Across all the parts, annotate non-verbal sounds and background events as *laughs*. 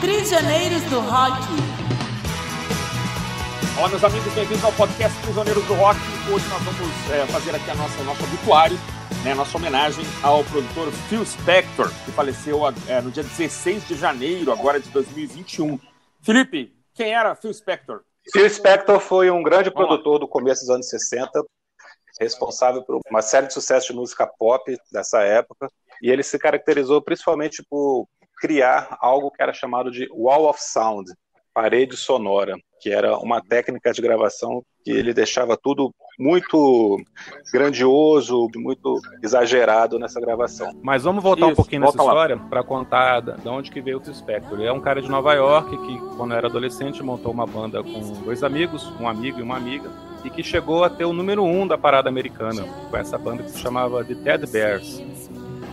Prisioneiros do Rock. Olá, meus amigos, bem-vindos ao podcast Prisioneiros do Rock. Hoje nós vamos é, fazer aqui a nossa, o nosso obituário, né, nossa homenagem ao produtor Phil Spector, que faleceu é, no dia 16 de janeiro, agora de 2021. Felipe, quem era Phil Spector? Phil Spector foi um grande produtor do começo dos anos 60, responsável por uma série de sucessos de música pop dessa época, e ele se caracterizou principalmente por criar algo que era chamado de Wall of Sound, parede sonora, que era uma técnica de gravação que ele deixava tudo muito grandioso, muito exagerado nessa gravação. Mas vamos voltar Isso, um pouquinho nessa história para contar de onde que veio o Spector. Ele é um cara de Nova York que, quando era adolescente, montou uma banda com dois amigos, um amigo e uma amiga, e que chegou a ter o número um da parada americana com essa banda que se chamava The Ted Bears.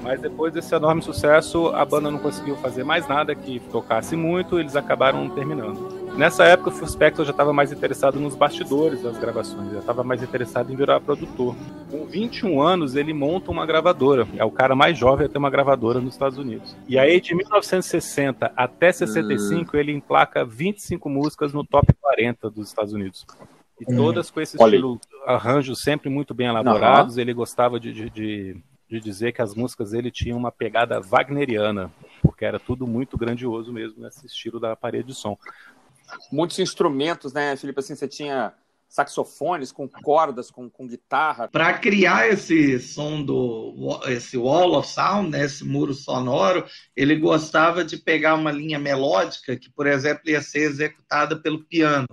Mas depois desse enorme sucesso, a banda não conseguiu fazer mais nada que tocasse muito, eles acabaram terminando. Nessa época, o Phil Spector já estava mais interessado nos bastidores das gravações, já estava mais interessado em virar produtor. Com 21 anos, ele monta uma gravadora. É o cara mais jovem a ter uma gravadora nos Estados Unidos. E aí, de 1960 até 65, ele emplaca 25 músicas no top 40 dos Estados Unidos. E hum. todas com esse estilo, arranjos sempre muito bem elaborados. Ele gostava de, de, de de dizer que as músicas dele tinham uma pegada wagneriana, porque era tudo muito grandioso mesmo nesse estilo da parede de som. Muitos instrumentos, né, Felipe? Assim, você tinha saxofones com cordas, com, com guitarra. Para criar esse som do esse wall of sound, né, esse muro sonoro, ele gostava de pegar uma linha melódica que, por exemplo, ia ser executada pelo piano.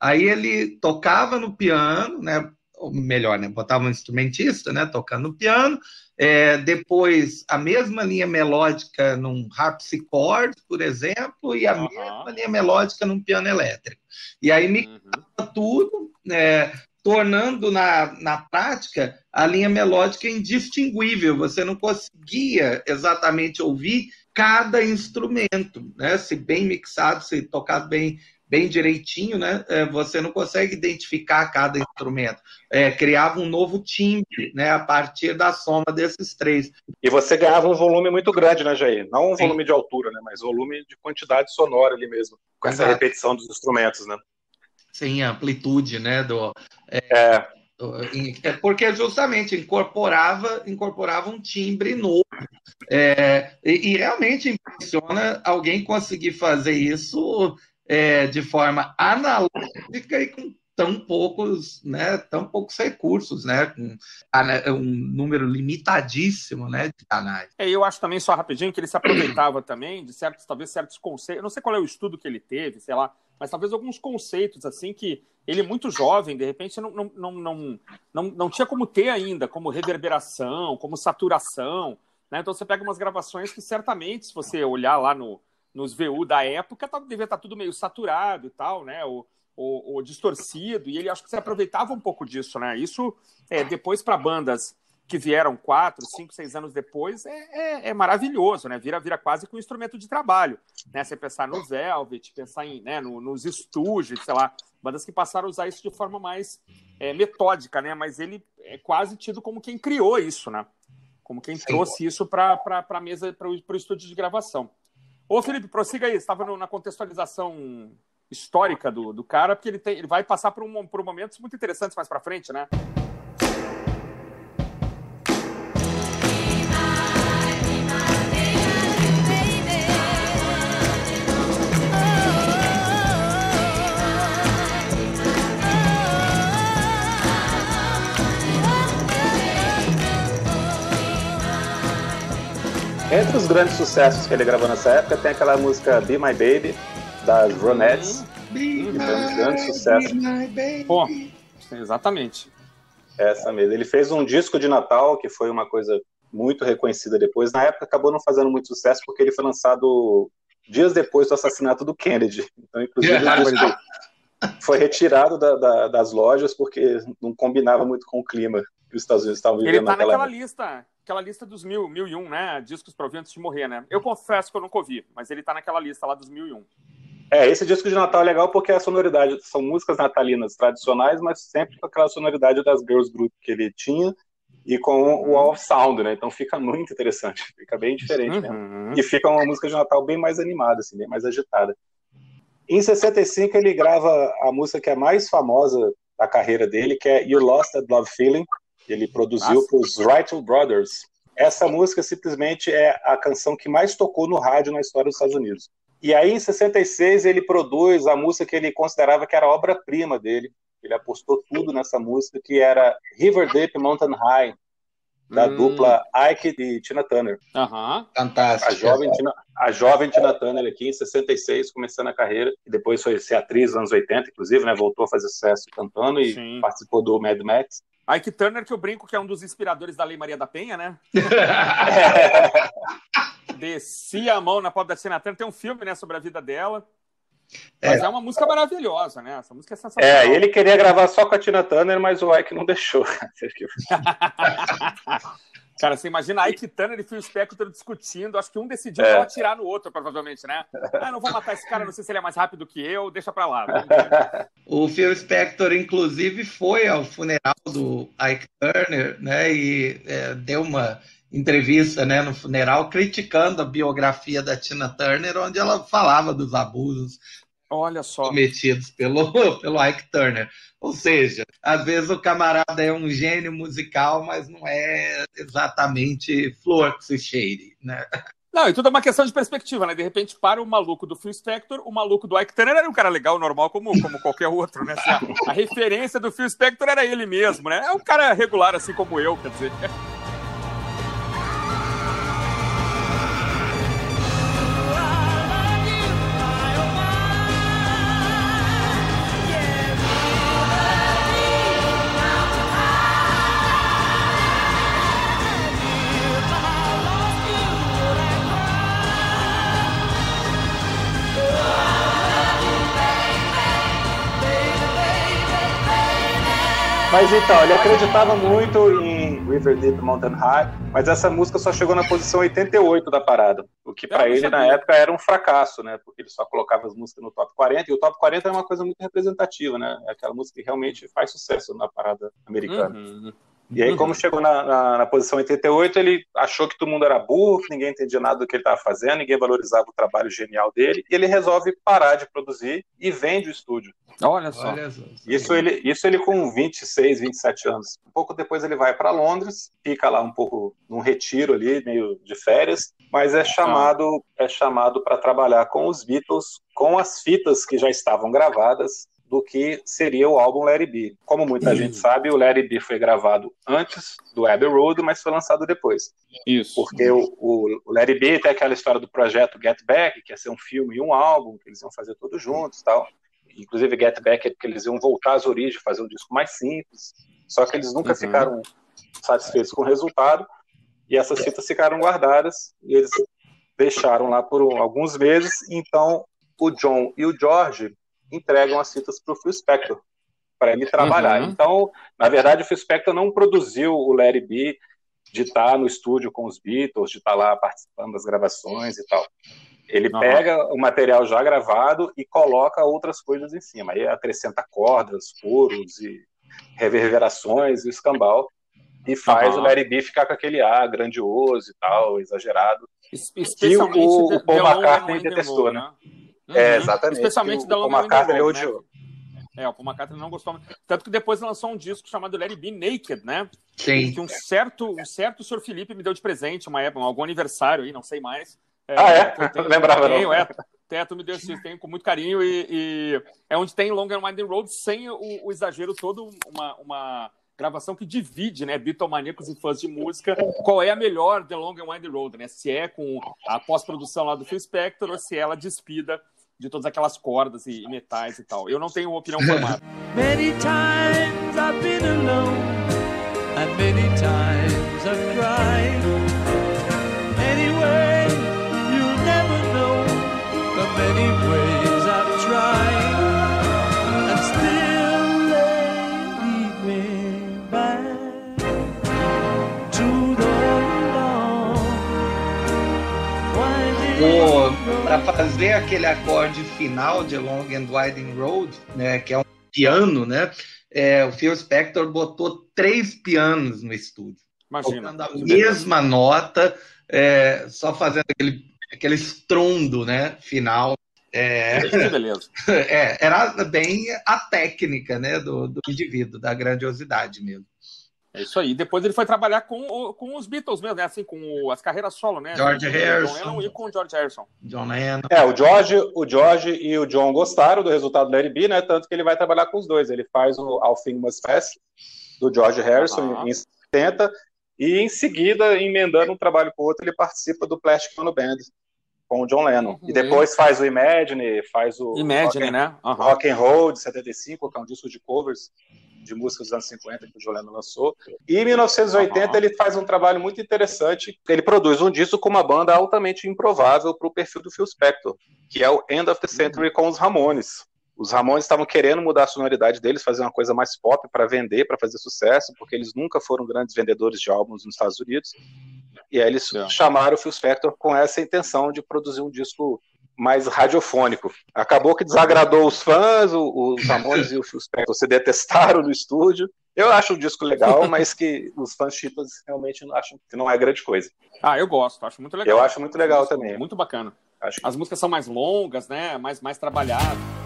Aí ele tocava no piano, né, melhor, né, botava um instrumentista, né, tocando no piano, é, depois, a mesma linha melódica num harpsichord, por exemplo, e a uhum. mesma linha melódica num piano elétrico. E aí mixava uhum. tudo, é, tornando na, na prática a linha melódica indistinguível. Você não conseguia exatamente ouvir cada instrumento, né? Se bem mixado, se tocado bem bem direitinho, né? É, você não consegue identificar cada instrumento. É, criava um novo timbre, né? A partir da soma desses três. E você ganhava um volume muito grande, né, Jair? Não um Sim. volume de altura, né? Mas volume de quantidade sonora ali mesmo, com Exato. essa repetição dos instrumentos, né? Sim, a amplitude, né? Do, é, é. é porque justamente incorporava, incorporava um timbre novo. É, e, e, realmente impressiona alguém conseguir fazer isso é, de forma analógica e com tão poucos, né, tão poucos recursos, né, com um número limitadíssimo, né, de canais. É, eu acho também só rapidinho que ele se aproveitava também de certos, talvez certos conceitos. Eu não sei qual é o estudo que ele teve, sei lá, mas talvez alguns conceitos assim que ele muito jovem, de repente não não, não, não, não, não tinha como ter ainda, como reverberação, como saturação, né? Então você pega umas gravações que certamente, se você olhar lá no nos VU da época, tá, devia estar tá tudo meio saturado e tal, né? Ou, ou, ou, distorcido, e ele acho que se aproveitava um pouco disso, né? Isso, é, depois para bandas que vieram quatro, cinco, seis anos depois, é, é, é, maravilhoso, né? Vira, vira quase que um instrumento de trabalho, né? Você pensar no Velvet, pensar em, né, no, nos Stooges, sei lá, bandas que passaram a usar isso de forma mais é, metódica, né? Mas ele é quase tido como quem criou isso, né? Como quem Sim. trouxe isso para a mesa, para o estúdio de gravação. Ô, Felipe, prossiga aí. Você estava na contextualização histórica do, do cara, porque ele, tem, ele vai passar por, um, por momentos muito interessantes mais para frente, né? Entre os grandes sucessos que ele gravou nessa época, tem aquela música Be My Baby, das Ronettes, que foi um grande sucesso. Pô, exatamente. Essa mesmo. Ele fez um disco de Natal, que foi uma coisa muito reconhecida depois. Na época acabou não fazendo muito sucesso, porque ele foi lançado dias depois do assassinato do Kennedy. Então, inclusive, *laughs* foi retirado da, da, das lojas porque não combinava muito com o clima que os Estados Unidos estavam vivendo. Ele tá naquela, naquela lista aquela lista dos mil, mil e um, né? Discos para ouvir antes de morrer, né? Eu confesso que eu nunca ouvi, mas ele tá naquela lista lá dos mil e um. É, esse disco de Natal é legal porque a sonoridade são músicas natalinas tradicionais, mas sempre com aquela sonoridade das girls group que ele tinha e com o Wall of Sound, né? Então fica muito interessante, *laughs* fica bem diferente uhum. E fica uma música de Natal bem mais animada, assim, bem mais agitada. Em 65 ele grava a música que é mais famosa da carreira dele, que é You Lost That Love Feeling. Ele produziu para os Wright Brothers. Essa música simplesmente é a canção que mais tocou no rádio na história dos Estados Unidos. E aí, em 66, ele produz a música que ele considerava que era obra-prima dele. Ele apostou tudo nessa música, que era River Deep Mountain High, da hum. dupla Ike e Tina Turner. Uhum. Fantástico. A jovem, Tina, a jovem Tina Turner aqui em 66, começando a carreira, e depois foi ser atriz nos anos 80, inclusive, né? Voltou a fazer sucesso cantando e Sim. participou do Mad Max. Ike Turner, que eu brinco que é um dos inspiradores da Lei Maria da Penha, né? *laughs* Descia a mão na pobre da Tina Turner. Tem um filme, né, sobre a vida dela. Mas é. é uma música maravilhosa, né? Essa música é sensacional. É, ele queria gravar só com a Tina Turner, mas o Ike não deixou. *laughs* Cara, você imagina Ike Turner e Phil Spector discutindo, acho que um decidiu é. atirar no outro, provavelmente, né? Ah, não vou matar esse cara, não sei se ele é mais rápido que eu, deixa pra lá. *laughs* o Phil Spector, inclusive, foi ao funeral do Ike Turner, né? E é, deu uma entrevista né, no funeral criticando a biografia da Tina Turner, onde ela falava dos abusos Olha só. cometidos pelo, *laughs* pelo Ike Turner. Ou seja, às vezes o camarada é um gênio musical, mas não é exatamente Florx e Shady, né? Não, e tudo é uma questão de perspectiva, né? De repente, para o maluco do Phil Spector, o maluco do Ike Turner era um cara legal, normal, como, como qualquer outro, né? Assim, a, a referência do Phil Spector era ele mesmo, né? É um cara regular, assim como eu, quer dizer. Mas então, ele acreditava muito em River Deep Mountain High, mas essa música só chegou na posição 88 da parada, o que para ele na época era um fracasso, né? Porque ele só colocava as músicas no top 40, e o top 40 é uma coisa muito representativa, né? É aquela música que realmente faz sucesso na parada americana. Uhum. E aí, como chegou na, na, na, posição 88, ele achou que todo mundo era burro, que ninguém entendia nada do que ele estava fazendo, ninguém valorizava o trabalho genial dele, e ele resolve parar de produzir e vende o estúdio. Olha só. Olha só. Isso, ele, isso ele com 26, 27 anos. Um pouco depois ele vai para Londres, fica lá um pouco num retiro ali, meio de férias, mas é chamado, é chamado para trabalhar com os Beatles, com as fitas que já estavam gravadas do que seria o álbum Larry B. Como muita gente sabe, o Larry B foi gravado antes do Abbey Road, mas foi lançado depois. Isso. Porque o, o, o Larry B tem aquela história do projeto Get Back, que ia ser um filme e um álbum, que eles iam fazer todos juntos tal. Inclusive Get Back é porque eles iam voltar às origens, fazer um disco mais simples. Só que eles nunca uhum. ficaram satisfeitos com o resultado, e essas fitas ficaram guardadas, e eles deixaram lá por alguns meses, então o John e o George entregam as fitas para o Phil Spector, para ele trabalhar. Uhum. Então, na verdade, o Phil Spector não produziu o Larry B de estar no estúdio com os Beatles, de estar lá participando das gravações e tal. Ele uhum. pega o material já gravado e coloca outras coisas em cima. Aí acrescenta cordas, coros e reverberações e escambau e faz uhum. o Larry B ficar com aquele ar grandioso e tal, exagerado. Especialmente que o, o Paul McCartney detestou, né? né? É, uhum. É, exatamente. Especialmente da Paul McCartney odiou. Né? É, o Paul McCartney não gostou. Tanto que depois lançou um disco chamado Larry B Naked, né? Sim. Que um certo, um certo Sr. Felipe me deu de presente uma época, algum aniversário aí, não sei mais. É, ah, é? Tenho, *laughs* Lembrava tenho, não. É, Teto me deu esse, tenho com muito carinho e, e, é onde tem Long and Winding Road sem o, o exagero todo, uma, uma gravação que divide, né, bitomaníacos e fãs de música, qual é a melhor The Long and Winding Road, né? Se é com a pós-produção lá do Phil Spector ou se ela despida de todas aquelas cordas e, metais e tal. Eu não tenho opinião *laughs* formada. Many times I've been alone and many times I've cried. Para fazer aquele acorde final de Long and Winding Road, né, que é um piano, né, é, o Phil Spector botou três pianos no estúdio. Imagina. Tocando a mesma nota, é, só fazendo aquele, aquele estrondo né, final. É, que beleza. *laughs* É, era bem a técnica né, do, do indivíduo, da grandiosidade mesmo. É isso aí. Depois ele foi trabalhar com, com os Beatles mesmo, né? Assim, com as carreiras solo, né? George Harrison. John e com o George Harrison. John Lennon. É, o George, o George e o John gostaram do resultado do Larry B, né? Tanto que ele vai trabalhar com os dois. Ele faz o All Things Must Pass, do George Harrison, em 70, e em seguida, emendando um trabalho com o outro, ele participa do Plastic Ono Band com o John Lennon. Uhum. E depois faz o Imagine, faz o Imagine, rock, né? Uhum. Rock and Roll de 75, que é um disco de covers de músicas dos anos 50 que o Lennon lançou. E em 1980 uhum. ele faz um trabalho muito interessante. Ele produz um disco com uma banda altamente improvável para o perfil do Phil Spector, que é o End of the Century com os Ramones. Os Ramones estavam querendo mudar a sonoridade deles, fazer uma coisa mais pop para vender, para fazer sucesso, porque eles nunca foram grandes vendedores de álbuns nos Estados Unidos. E aí eles é. chamaram o Phil Spector com essa intenção de produzir um disco mais radiofônico. Acabou que desagradou os fãs, os *laughs* Ramones e o Spector se detestaram no estúdio. Eu acho o disco legal, *laughs* mas que os fãs chitas realmente acham que não é grande coisa. Ah, eu gosto, acho muito legal. Eu acho muito legal também. Muito bacana. Acho As músicas são mais longas, né? Mais, mais trabalhadas.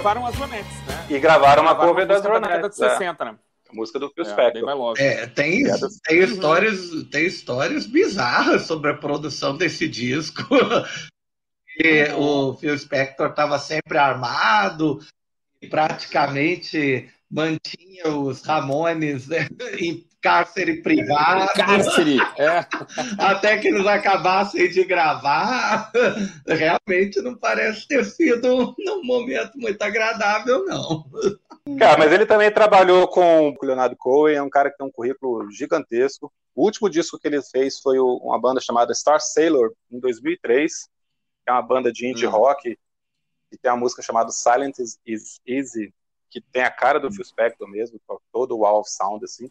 Gravaram as Ronettes, né? E gravaram uma cover das Ronettes. Da década de 60, é. né? A música do Phil Spector. É, tem, tem, histórias, tem histórias bizarras sobre a produção desse disco. *laughs* e uhum. o Phil Spector estava sempre armado, praticamente mantinha os Ramones né, *laughs* em cárcere privado. Cárcere, é. *laughs* Até que eles acabassem de gravar. Realmente não parece ter sido um momento muito agradável, não. Cara, mas ele também trabalhou com o Leonardo Cohen, é um cara que tem um currículo gigantesco. O último disco que ele fez foi uma banda chamada Star Sailor, em 2003, que é uma banda de indie hum. rock, e tem uma música chamada Silent is Easy, que tem a cara do Phil Spector mesmo, todo o wall of sound, assim.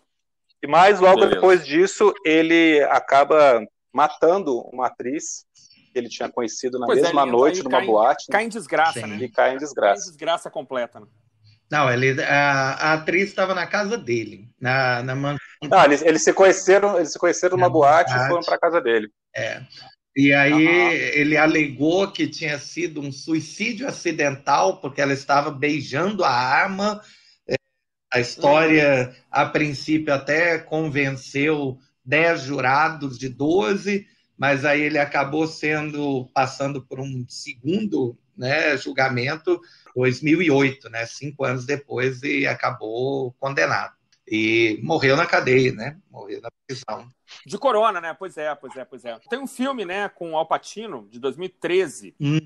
E mais logo Beleza. depois disso, ele acaba matando uma atriz que ele tinha conhecido na pois é, mesma é, noite numa cai, boate. Cai em desgraça, Sim. né? E cai em desgraça. Cai em desgraça completa, né? Não, ele, a, a atriz estava na casa dele, na, na man... Não, eles, eles, se conheceram, eles se conheceram numa boate, boate e foram para casa dele. É. E aí uhum. ele alegou que tinha sido um suicídio acidental porque ela estava beijando a arma a história, a princípio, até convenceu 10 jurados de 12, mas aí ele acabou sendo passando por um segundo né, julgamento, 2008, né, cinco anos depois, e acabou condenado. E morreu na cadeia, né? Morreu na prisão. De corona, né? Pois é, pois é, pois é. Tem um filme, né, com Al Pacino, de 2013, hum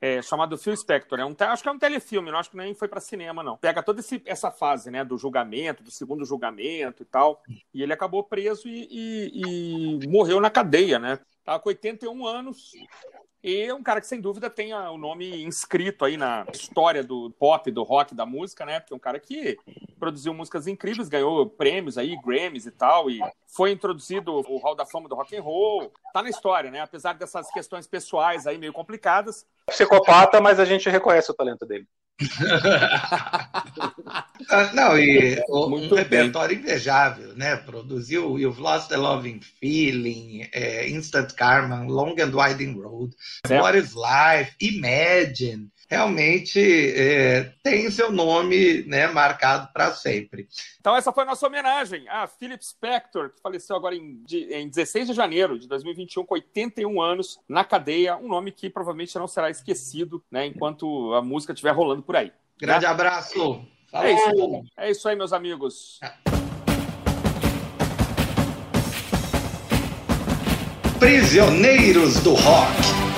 é, chamado Phil Spector. É um, acho que é um telefilme, não acho que nem foi para cinema, não. Pega toda esse, essa fase, né, do julgamento, do segundo julgamento e tal. E ele acabou preso e, e, e morreu na cadeia, né? Tava com 81 anos. E é um cara que, sem dúvida, tem o nome inscrito aí na história do pop, do rock, da música, né? Porque é um cara que produziu músicas incríveis, ganhou prêmios aí, Grammys e tal, e foi introduzido o Hall da Fama do Rock and Roll. Tá na história, né? Apesar dessas questões pessoais aí meio complicadas. Psicopata, mas a gente reconhece o talento dele. Ah, não, e Muito um repertório invejável, né? Produziu You've Lost the Loving Feeling, é, Instant Karma, Long and Winding Road, What is Life, Imagine. Realmente é, tem seu nome né, marcado para sempre. Então, essa foi a nossa homenagem a Philip Spector, que faleceu agora em, de, em 16 de janeiro de 2021, com 81 anos, na cadeia. Um nome que provavelmente não será esquecido né, enquanto a música estiver rolando por aí. Grande né? abraço! É isso, é isso aí, meus amigos. Prisioneiros do Rock.